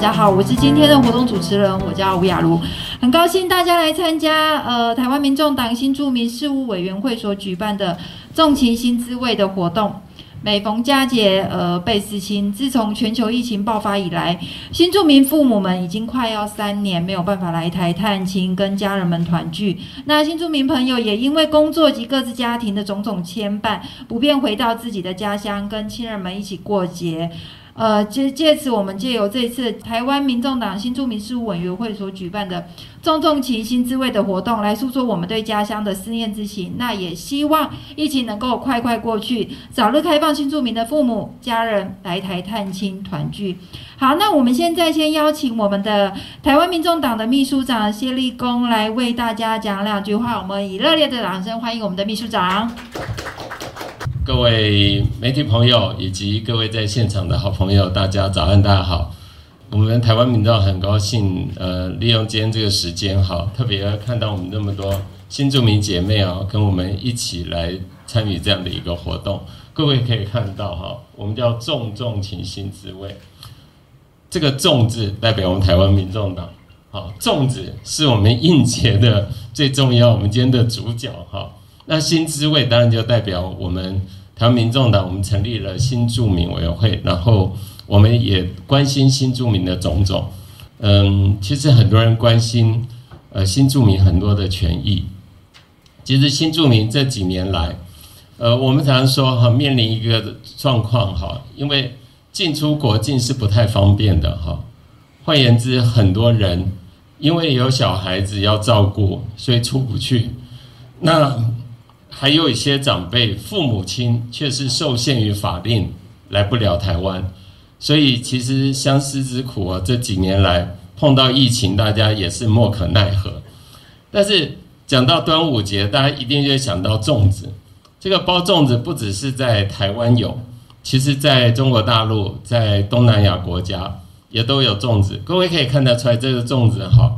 大家好，我是今天的活动主持人，我叫吴雅茹，很高兴大家来参加呃台湾民众党新住民事务委员会所举办的重情新滋味的活动。每逢佳节，呃，倍思亲。自从全球疫情爆发以来，新住民父母们已经快要三年没有办法来台探亲，跟家人们团聚。那新住民朋友也因为工作及各自家庭的种种牵绊，不便回到自己的家乡，跟亲人们一起过节。呃，借借此，我们借由这一次台湾民众党新住民事务委员会所举办的“重重情新滋味”的活动，来诉说我们对家乡的思念之情。那也希望疫情能够快快过去，早日开放新住民的父母家人来台探亲团聚。好，那我们现在先邀请我们的台湾民众党的秘书长谢立功来为大家讲两句话。我们以热烈的掌声欢迎我们的秘书长。各位媒体朋友以及各位在现场的好朋友，大家早安，大家好。我们台湾民众很高兴，呃，利用今天这个时间，哈，特别看到我们那么多新住民姐妹啊，跟我们一起来参与这样的一个活动。各位可以看到，哈，我们叫“重重情新滋味”，这个“重”字代表我们台湾民众党，好，“重”字是我们应节的最重要，我们今天的主角，哈。那新滋味当然就代表我们。台湾民众党，我们成立了新住民委员会，然后我们也关心新住民的种种。嗯，其实很多人关心呃新住民很多的权益。其实新住民这几年来，呃，我们常常说哈，面临一个状况哈，因为进出国境是不太方便的哈。换言之，很多人因为有小孩子要照顾，所以出不去。那还有一些长辈父母亲却是受限于法令来不了台湾，所以其实相思之苦啊，这几年来碰到疫情，大家也是莫可奈何。但是讲到端午节，大家一定就想到粽子。这个包粽子不只是在台湾有，其实在中国大陆、在东南亚国家也都有粽子。各位可以看得出来，这个粽子哈，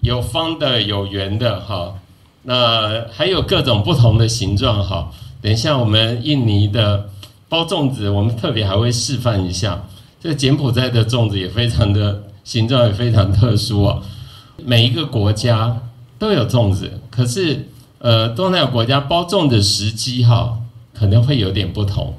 有方的，有圆的哈。那还有各种不同的形状哈，等一下我们印尼的包粽子，我们特别还会示范一下。这个柬埔寨的粽子也非常的形状也非常特殊啊。每一个国家都有粽子，可是呃东南亚国家包粽的时机哈可能会有点不同。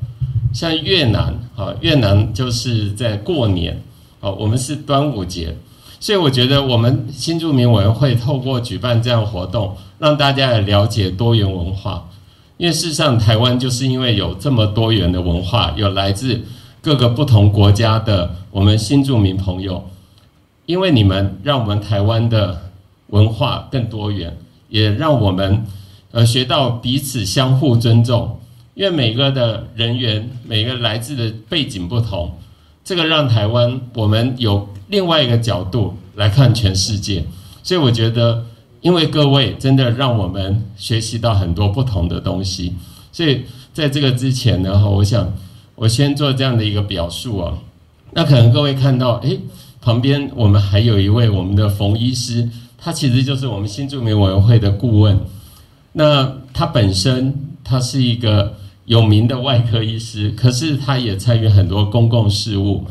像越南啊，越南就是在过年哦，我们是端午节。所以我觉得我们新住民委员会透过举办这样活动，让大家也了解多元文化。因为事实上，台湾就是因为有这么多元的文化，有来自各个不同国家的我们新住民朋友，因为你们让我们台湾的文化更多元，也让我们呃学到彼此相互尊重。因为每个的人员，每个来自的背景不同。这个让台湾我们有另外一个角度来看全世界，所以我觉得，因为各位真的让我们学习到很多不同的东西，所以在这个之前呢，我想我先做这样的一个表述啊。那可能各位看到，诶，旁边我们还有一位我们的冯医师，他其实就是我们新住民委员会的顾问。那他本身他是一个。有名的外科医师，可是他也参与很多公共事务。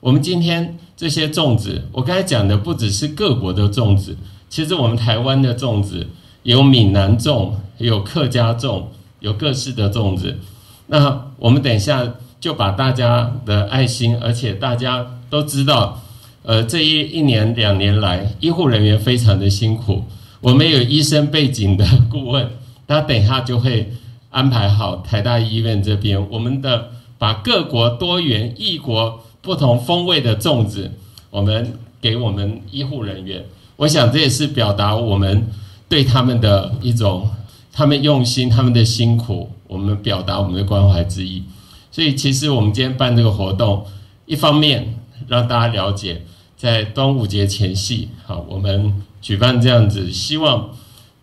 我们今天这些粽子，我刚才讲的不只是各国的粽子，其实我们台湾的粽子有闽南粽，有客家粽，有各式的粽子。那我们等一下就把大家的爱心，而且大家都知道，呃，这一一年两年来，医护人员非常的辛苦。我们有医生背景的顾问，他等一下就会。安排好台大医院这边，我们的把各国多元异国不同风味的粽子，我们给我们医护人员，我想这也是表达我们对他们的一种，他们用心，他们的辛苦，我们表达我们的关怀之意。所以其实我们今天办这个活动，一方面让大家了解，在端午节前夕，好，我们举办这样子，希望。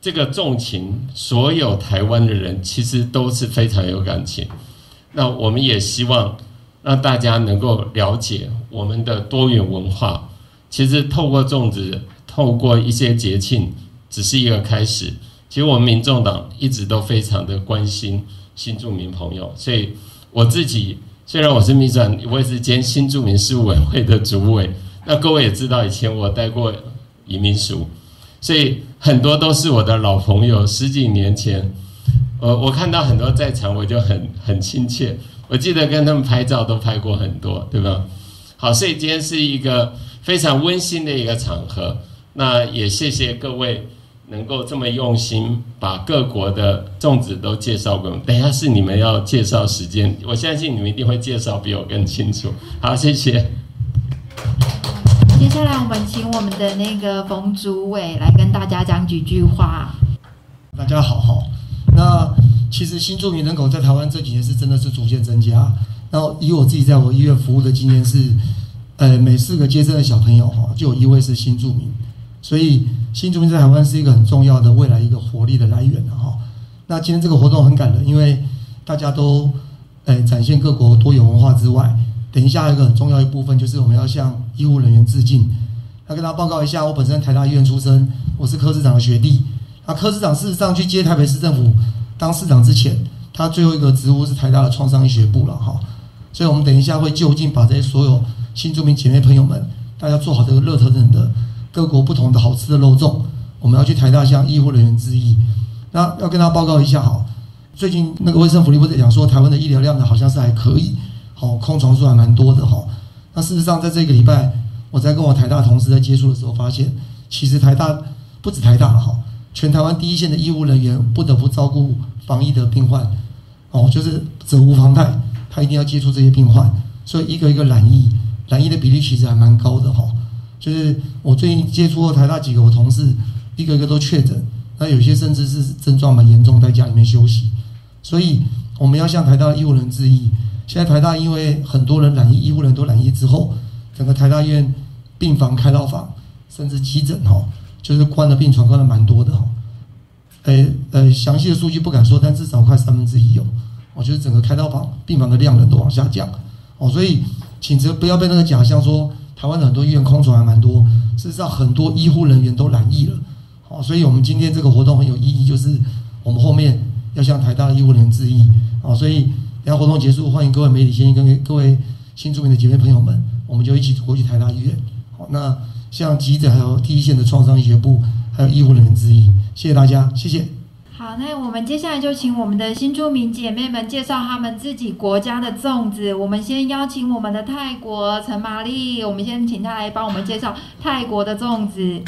这个重情，所有台湾的人其实都是非常有感情。那我们也希望让大家能够了解我们的多元文化。其实透过粽子，透过一些节庆，只是一个开始。其实我们民众党一直都非常的关心新住民朋友，所以我自己虽然我是秘书长，我也是兼新住民事务委员会的主委，那各位也知道，以前我待过移民署，所以很多都是我的老朋友。十几年前，我我看到很多在场，我就很很亲切。我记得跟他们拍照都拍过很多，对吧？好，所以今天是一个非常温馨的一个场合。那也谢谢各位能够这么用心，把各国的粽子都介绍给我们。等一下是你们要介绍时间，我相信你们一定会介绍比我更清楚。好，谢谢。接下来我们请我们的那个冯主委来跟大家讲几句话。大家好哈，那其实新住民人口在台湾这几年是真的是逐渐增加。然后以我自己在我医院服务的经验是，呃，每四个接生的小朋友哈，就有一位是新住民。所以新住民在台湾是一个很重要的未来一个活力的来源的哈。那今天这个活动很感人，因为大家都诶展现各国多元文化之外，等一下一个很重要一部分就是我们要向医护人员致敬。要跟大家报告一下，我本身台大医院出身，我是科市长的学弟。那科市长事实上去接台北市政府当市长之前，他最后一个职务是台大的创伤医学部了哈。所以我们等一下会就近把这些所有新住民姐妹朋友们，大家做好这个热腾腾的。各国不同的好吃的肉粽，我们要去台大向医护人员致意。那要跟他报告一下哈，最近那个卫生福利部在讲说，台湾的医疗量呢好像是还可以，好空床数还蛮多的哈。那事实上，在这个礼拜，我在跟我台大同事在接触的时候，发现其实台大不止台大了哈，全台湾第一线的医护人员不得不照顾防疫的病患，哦，就是责无旁贷，他一定要接触这些病患，所以一个一个染疫，染疫的比例其实还蛮高的哈。就是我最近接触过台大几个我同事，一个一个都确诊，那有些甚至是症状蛮严重，在家里面休息。所以我们要向台大医护人致意。现在台大因为很多人染疫，医护人都染疫之后，整个台大医院病房、开到房甚至急诊哈，就是关的病床关的蛮多的哈。呃呃，详细的数据不敢说，但至少快三分之一有。我觉得整个开刀房病房的量人都往下降哦，所以请这不要被那个假象说。台湾的很多医院空床还蛮多，事实上很多医护人员都染疫了，哦，所以我们今天这个活动很有意义，就是我们后面要向台大的医护人员致意，哦，所以等下活动结束，欢迎各位媒体先跟各位新住民的姐妹朋友们，我们就一起过去台大医院，好，那像急诊还有第一线的创伤医学部还有医护人员之一，谢谢大家，谢谢。好，那我们接下来就请我们的新住民姐妹们介绍他们自己国家的粽子。我们先邀请我们的泰国陈玛丽，我们先请她来帮我们介绍泰国的粽子。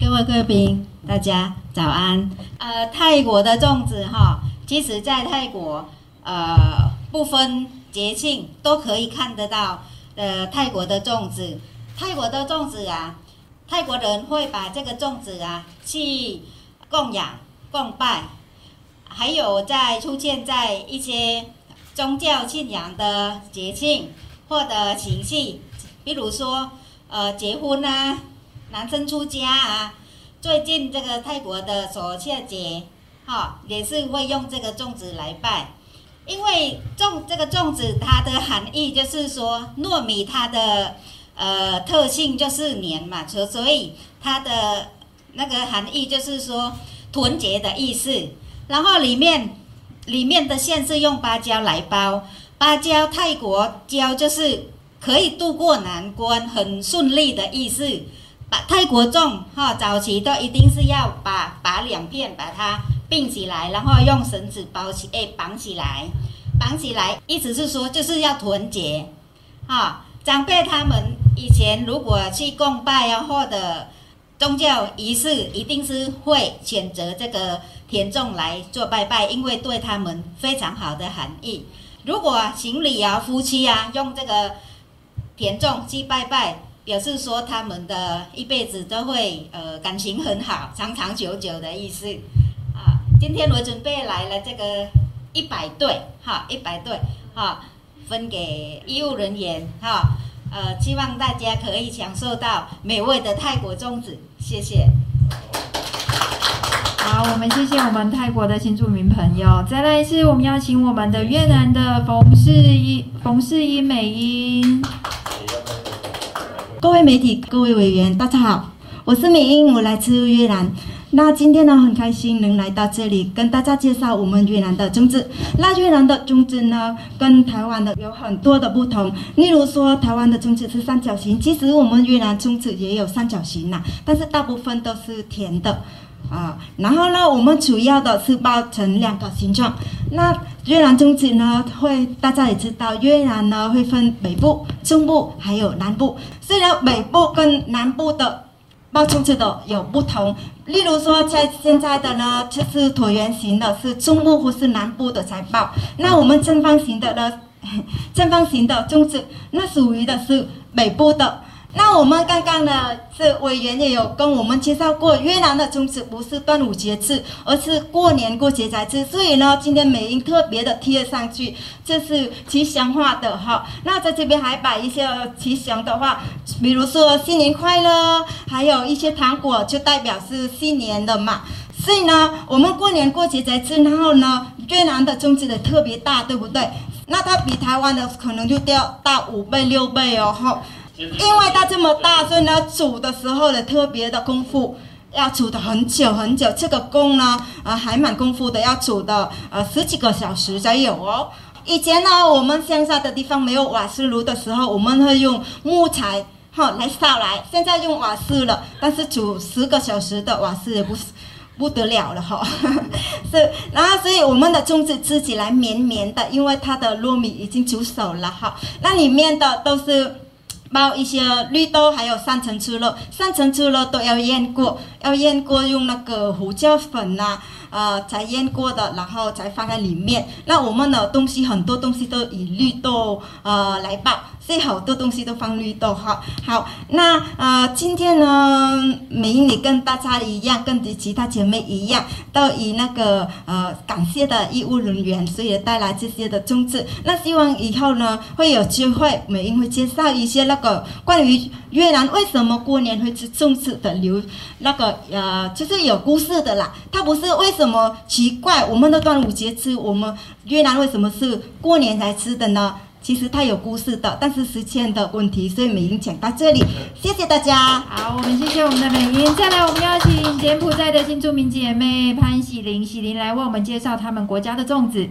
各位贵宾，大家早安。呃，泰国的粽子哈，其实在泰国呃不分节庆都可以看得到。呃，泰国的粽子，泰国的粽子啊。泰国人会把这个粽子啊去供养、供拜，还有在出现在一些宗教信仰的节庆或者情绪，比如说呃结婚啊、男生出家啊。最近这个泰国的索切节，哈也是会用这个粽子来拜，因为粽这个粽子它的含义就是说糯米它的。呃，特性就是黏嘛，所所以它的那个含义就是说团结的意思。然后里面里面的馅是用芭蕉来包，芭蕉泰国蕉就是可以渡过难关，很顺利的意思。把泰国粽哈，早期都一定是要把把两片把它并起来，然后用绳子包起，哎，绑起来，绑起来，意思是说就是要团结，哈。长辈他们以前如果去供拜啊，或者宗教仪式，一定是会选择这个田粽来做拜拜，因为对他们非常好的含义。如果情侣啊、夫妻啊用这个田粽去拜拜，表示说他们的一辈子都会呃感情很好、长长久久的意思。啊，今天我准备来了这个一百对，哈，一百对，哈。分给医务人员哈，呃，希望大家可以享受到美味的泰国粽子，谢谢。好，我们谢谢我们泰国的新住民朋友。再来一次我们邀请我们的越南的冯世英、冯世英美英。各位媒体、各位委员，大家好，我是美英，我来自越南。那今天呢，很开心能来到这里，跟大家介绍我们越南的粽子。那越南的粽子呢，跟台湾的有很多的不同。例如说，台湾的粽子是三角形，其实我们越南粽子也有三角形呐，但是大部分都是甜的。啊，然后呢，我们主要的是包成两个形状。那越南粽子呢，会大家也知道，越南呢会分北部、中部还有南部。虽然北部跟南部的包粽子的有不同，例如说在现在的呢，就是椭圆形的，是中部或是南部的才包。那我们正方形的呢，正方形的粽子，那属于的是北部的。那我们刚刚呢，是委员也有跟我们介绍过，越南的粽子不是端午节吃，而是过年过节才吃。所以呢，今天美英特别的贴上去，这是吉祥话的哈。那在这边还摆一些吉祥的话，比如说新年快乐，还有一些糖果，就代表是新年的嘛。所以呢，我们过年过节才吃，然后呢，越南的粽子的特别大，对不对？那它比台湾的可能就掉大五倍六倍哦，哈。因为它这么大，所以呢，煮的时候呢，特别的功夫，要煮的很久很久。这个工呢，呃，还蛮功夫的，要煮的呃十几个小时才有哦。以前呢，我们乡下的地方没有瓦斯炉的时候，我们会用木材哈来烧来。现在用瓦斯了，但是煮十个小时的瓦斯也不是不得了了哈。是，然后所以我们的粽子吃起来绵绵的，因为它的糯米已经煮熟了哈。那里面的都是。包一些绿豆，还有三层猪肉，三层猪肉都要腌过，要腌过用那个胡椒粉呐，呃，才腌过的，然后才放在里面。那我们的东西很多东西都以绿豆呃来包。所以好多东西都放绿豆哈，好，那呃今天呢，美英也跟大家一样，跟其他姐妹一样，都以那个呃感谢的义务人员，所以带来这些的粽子。那希望以后呢，会有机会，美英会介绍一些那个关于越南为什么过年会吃粽子的流，那个呃就是有故事的啦。它不是为什么奇怪，我们的端午节吃，我们越南为什么是过年才吃的呢？其实它有故事的，但是时间的问题，所以美英讲到这里，谢谢大家。好，我们谢谢我们的美英。再来，我们邀请柬埔寨的新住民姐妹潘喜玲，喜玲来为我们介绍他们国家的粽子。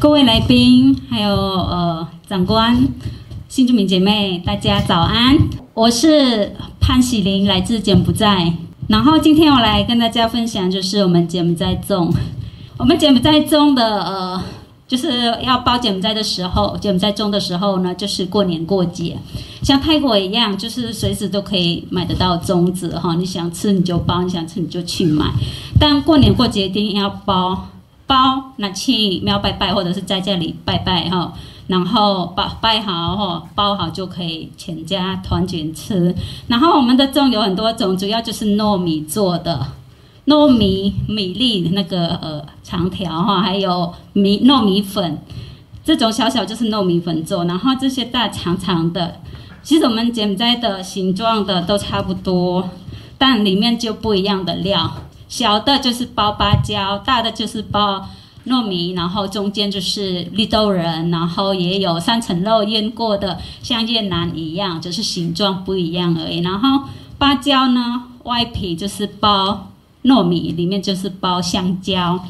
各位来宾，还有呃长官，新住民姐妹，大家早安。我是潘喜玲，来自柬埔寨。然后今天我来跟大家分享，就是我们柬埔寨粽。我们柬埔寨粽的呃。就是要包柬埔寨的时候，柬埔寨中的时候呢，就是过年过节，像泰国一样，就是随时都可以买得到粽子哈。你想吃你就包，你想吃你就去买。但过年过节一定要包，包拿去庙拜拜，或者是在家里拜拜哈。然后拜拜好哈，包好就可以全家团圆吃。然后我们的粽有很多种，主要就是糯米做的。糯米米粒那个呃长条哈，还有米糯米粉，这种小小就是糯米粉做，然后这些大长长的，其实我们柬埔寨的形状的都差不多，但里面就不一样的料，小的就是包芭蕉，大的就是包糯米，然后中间就是绿豆仁，然后也有三层肉腌过的，像越南一样，就是形状不一样而已。然后芭蕉呢，外皮就是包。糯米里面就是包香蕉，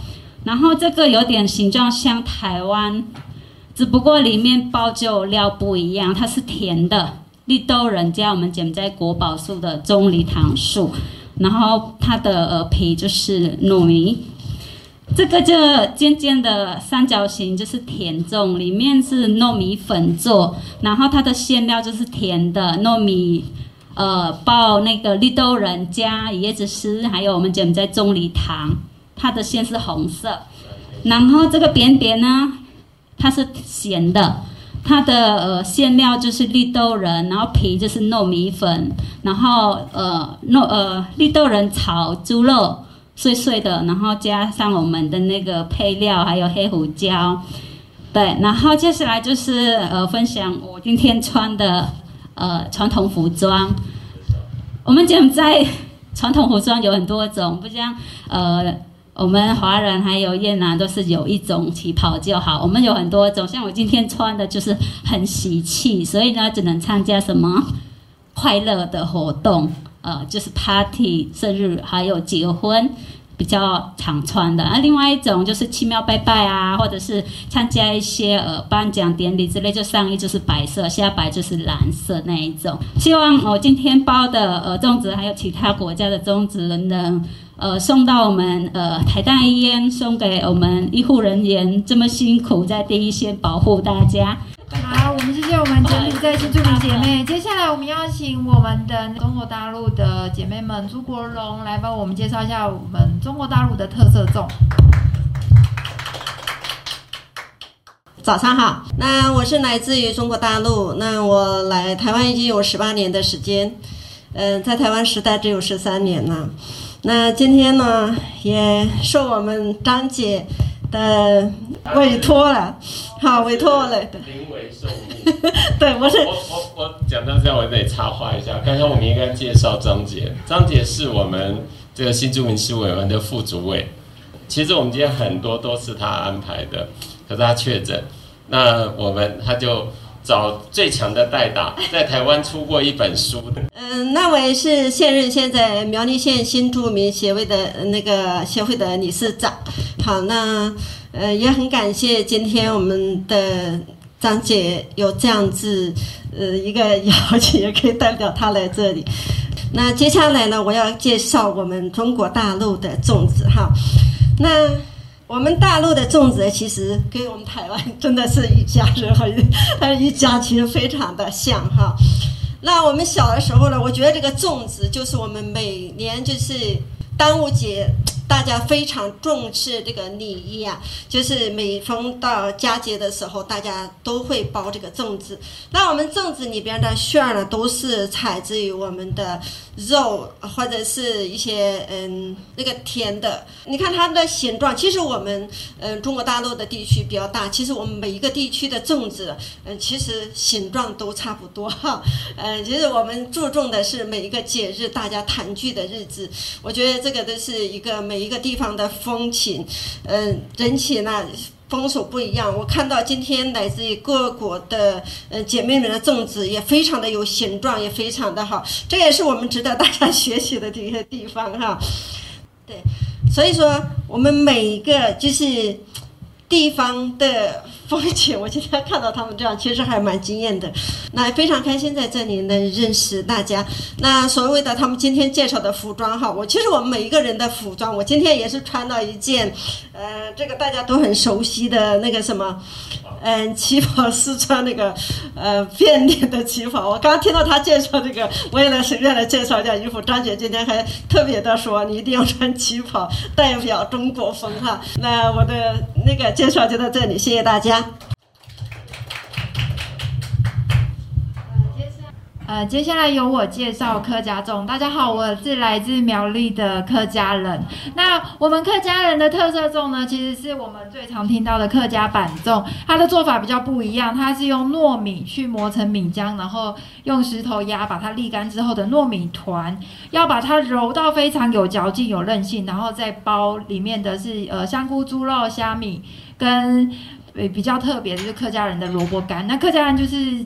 然后这个有点形状像台湾，只不过里面包就料不一样，它是甜的，绿豆仁加我们柬埔寨国宝树的棕榈糖树，然后它的皮就是糯米，这个就尖尖的三角形就是甜粽，里面是糯米粉做，然后它的馅料就是甜的糯米。呃，包那个绿豆仁加椰子丝，还有我们柬埔寨棕榈糖，它的馅是红色。然后这个扁扁呢，它是咸的，它的呃馅料就是绿豆仁，然后皮就是糯米粉，然后呃糯呃绿豆仁炒猪肉碎碎的，然后加上我们的那个配料，还有黑胡椒。对，然后接下来就是呃分享我今天穿的。呃，传统服装，我们柬埔寨传统服装有很多种，不像呃，我们华人还有越南都是有一种旗袍就好。我们有很多种，像我今天穿的就是很喜气，所以呢，只能参加什么快乐的活动。呃，就是 party 生日还有结婚。比较常穿的，啊，另外一种就是奇妙拜拜啊，或者是参加一些呃颁奖典礼之类，就上衣就是白色，下摆就是蓝色那一种。希望我今天包的呃粽子，还有其他国家的粽子，能呃送到我们呃台大医院，送给我们医护人员，这么辛苦在第一线保护大家。我们谢谢我们柬埔寨新住民姐妹。接下来我们邀请我们的中国大陆的姐妹们朱国荣来帮我们介绍一下我们中国大陆的特色粽。早上好，那我是来自于中国大陆，那我来台湾已经有十八年的时间，嗯，在台湾时代只有十三年了。那今天呢，也受我们张姐的委托了。好，委托了。临危受命。对，我是。我我我讲到这样，我得插话一下。刚刚我们应该介绍张姐，张姐是我们这个新住民事务委员的副主委。其实我们今天很多都是他安排的，可是他确诊，那我们他就找最强的代打，在台湾出过一本书的。嗯，那位是现任现在苗栗县新住民协会的那个协会的理事长。好，那。呃，也很感谢今天我们的张姐有这样子呃一个邀请，也可以代表她来这里。那接下来呢，我要介绍我们中国大陆的粽子哈。那我们大陆的粽子其实跟我们台湾真的是一家人，和一家亲非常的像哈。那我们小的时候呢，我觉得这个粽子就是我们每年就是端午节。大家非常重视这个礼仪啊，就是每逢到佳节的时候，大家都会包这个粽子。那我们粽子里边的馅儿呢，都是采自于我们的肉或者是一些嗯那个甜的。你看它的形状，其实我们嗯中国大陆的地区比较大，其实我们每一个地区的粽子嗯其实形状都差不多哈。嗯，其实我们注重的是每一个节日大家团聚的日子，我觉得这个都是一个每每一个地方的风情，嗯，人情呢风俗不一样。我看到今天来自于各国的嗯姐妹们的粽子也非常的有形状，也非常的好，这也是我们值得大家学习的这些地方哈。对，所以说我们每一个就是地方的。风景，我今天看到他们这样，其实还蛮惊艳的。那 非常开心在这里能认识大家。那所谓的他们今天介绍的服装哈，我其实我们每一个人的服装，我今天也是穿了一件，呃，这个大家都很熟悉的那个什么，嗯，旗袍，试穿那个，呃，便利的旗袍。我刚听到他介绍这个，我也来随便来介绍一下衣服。张姐今天还特别的说，你一定要穿旗袍，代表中国风哈。那我的那个介绍就到这里，谢谢大家。呃，接下来由我介绍客家粽。大家好，我是来自苗栗的客家人。那我们客家人的特色粽呢，其实是我们最常听到的客家板粽。它的做法比较不一样，它是用糯米去磨成米浆，然后用石头压，把它沥干之后的糯米团，要把它揉到非常有嚼劲、有韧性，然后再包里面的是呃香菇、猪肉、虾米，跟比较特别的就是客家人的萝卜干。那客家人就是。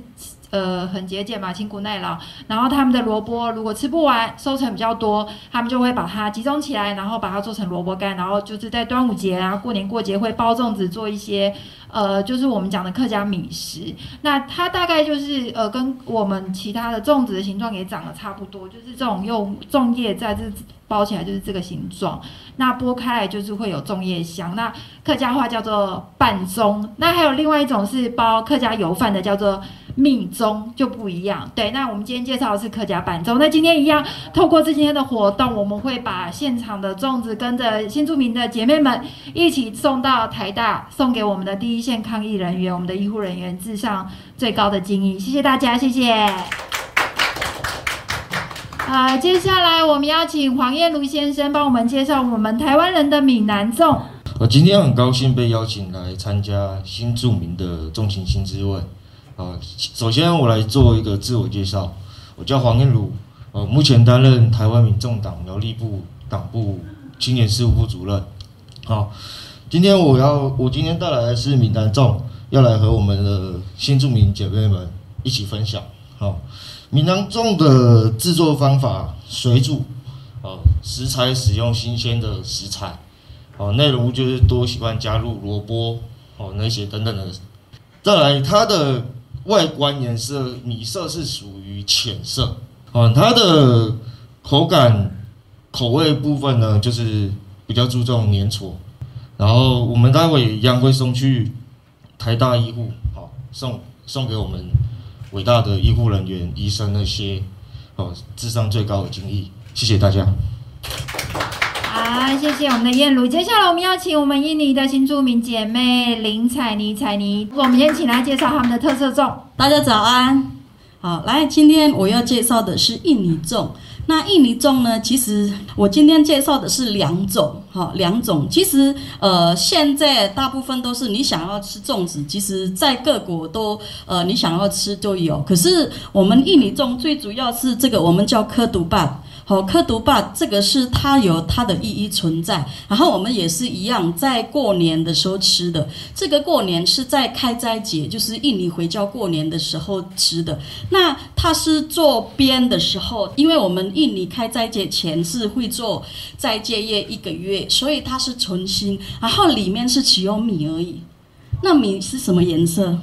呃，很节俭嘛，辛苦耐劳。然后他们的萝卜如果吃不完，收成比较多，他们就会把它集中起来，然后把它做成萝卜干。然后就是在端午节啊、过年过节会包粽子，做一些呃，就是我们讲的客家米食。那它大概就是呃，跟我们其他的粽子的形状也长得差不多，就是这种用粽叶在这包起来就是这个形状。那剥开来就是会有粽叶香。那客家话叫做半粽。那还有另外一种是包客家油饭的，叫做。密宗就不一样，对。那我们今天介绍的是客家板粽。那今天一样，透过这今天的活动，我们会把现场的粽子跟着新住民的姐妹们一起送到台大，送给我们的第一线抗疫人员、我们的医护人员，致上最高的敬意。谢谢大家，谢谢。啊，接下来我们邀请黄燕如先生帮我们介绍我们台湾人的闽南粽。我今天很高兴被邀请来参加新著名的重情新滋味。啊，首先我来做一个自我介绍，我叫黄燕如，呃，目前担任台湾民众党苗栗部党部青年事务部主任。好，今天我要，我今天带来的是闽南粽，要来和我们的新住民姐妹们一起分享。好，闽南粽的制作方法水煮，哦，食材使用新鲜的食材，哦，内容就是多喜欢加入萝卜，哦，那些等等的。再来，它的外观颜色米色是属于浅色，哦，它的口感口味部分呢，就是比较注重粘稠。然后我们待会一样会送去台大医护，好送送给我们伟大的医护人员、医生那些哦智商最高的敬意，谢谢大家。好，谢谢我们的燕如。接下来我们邀请我们印尼的新著名姐妹林彩妮，彩妮，我们先请她介绍他们的特色粽。大家早安，好，来，今天我要介绍的是印尼粽。那印尼粽呢？其实我今天介绍的是两种，哈，两种。其实，呃，现在大部分都是你想要吃粽子，其实在各国都，呃，你想要吃都有。可是我们印尼粽最主要是这个，我们叫科毒巴。好，科毒霸这个是它有它的意义存在，然后我们也是一样，在过年的时候吃的。这个过年是在开斋节，就是印尼回教过年的时候吃的。那它是做边的时候，因为我们印尼开斋节前是会做斋戒夜一个月，所以它是纯心，然后里面是只有米而已。那米是什么颜色？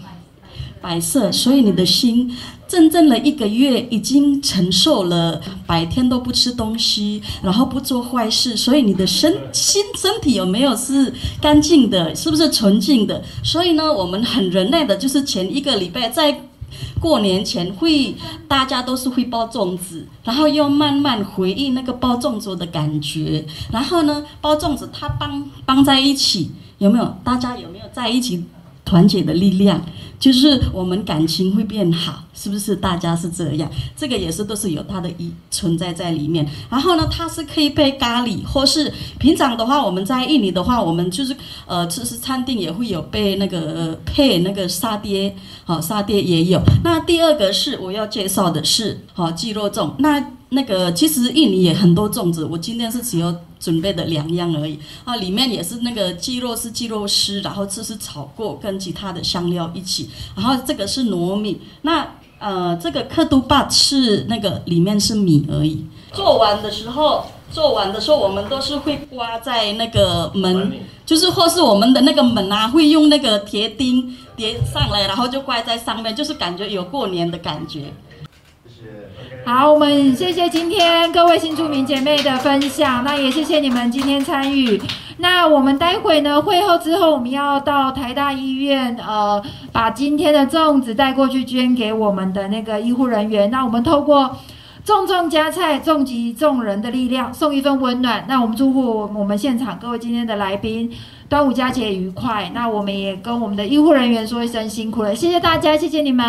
白色，所以你的心真正的一个月已经承受了白天都不吃东西，然后不做坏事，所以你的身心身体有没有是干净的，是不是纯净的？所以呢，我们很人类的，就是前一个礼拜在过年前会大家都是会包粽子，然后又慢慢回忆那个包粽子的感觉，然后呢，包粽子它帮帮在一起，有没有？大家有没有在一起团结的力量？就是我们感情会变好，是不是？大家是这样，这个也是都是有它的一存在在里面。然后呢，它是可以配咖喱，或是平常的话，我们在印尼的话，我们就是呃，其实餐厅也会有配那个配那个沙爹，好沙爹也有。那第二个是我要介绍的是好鸡肉粽，那。那个其实印尼也很多粽子，我今天是只有准备的两样而已啊，里面也是那个鸡肉是鸡肉丝，然后这是炒过跟其他的香料一起，然后这个是糯米，那呃这个克都巴是那个里面是米而已。做完的时候，做完的时候我们都是会挂在那个门，就是或是我们的那个门啊，会用那个铁钉叠上来，然后就挂在上面，就是感觉有过年的感觉。好，我们谢谢今天各位新住民姐妹的分享，那也谢谢你们今天参与。那我们待会呢会后之后，我们要到台大医院，呃，把今天的粽子带过去捐给我们的那个医护人员。那我们透过重重加菜，重集众人的力量，送一份温暖。那我们祝福我们现场各位今天的来宾端午佳节愉快。那我们也跟我们的医护人员说一声辛苦了，谢谢大家，谢谢你们。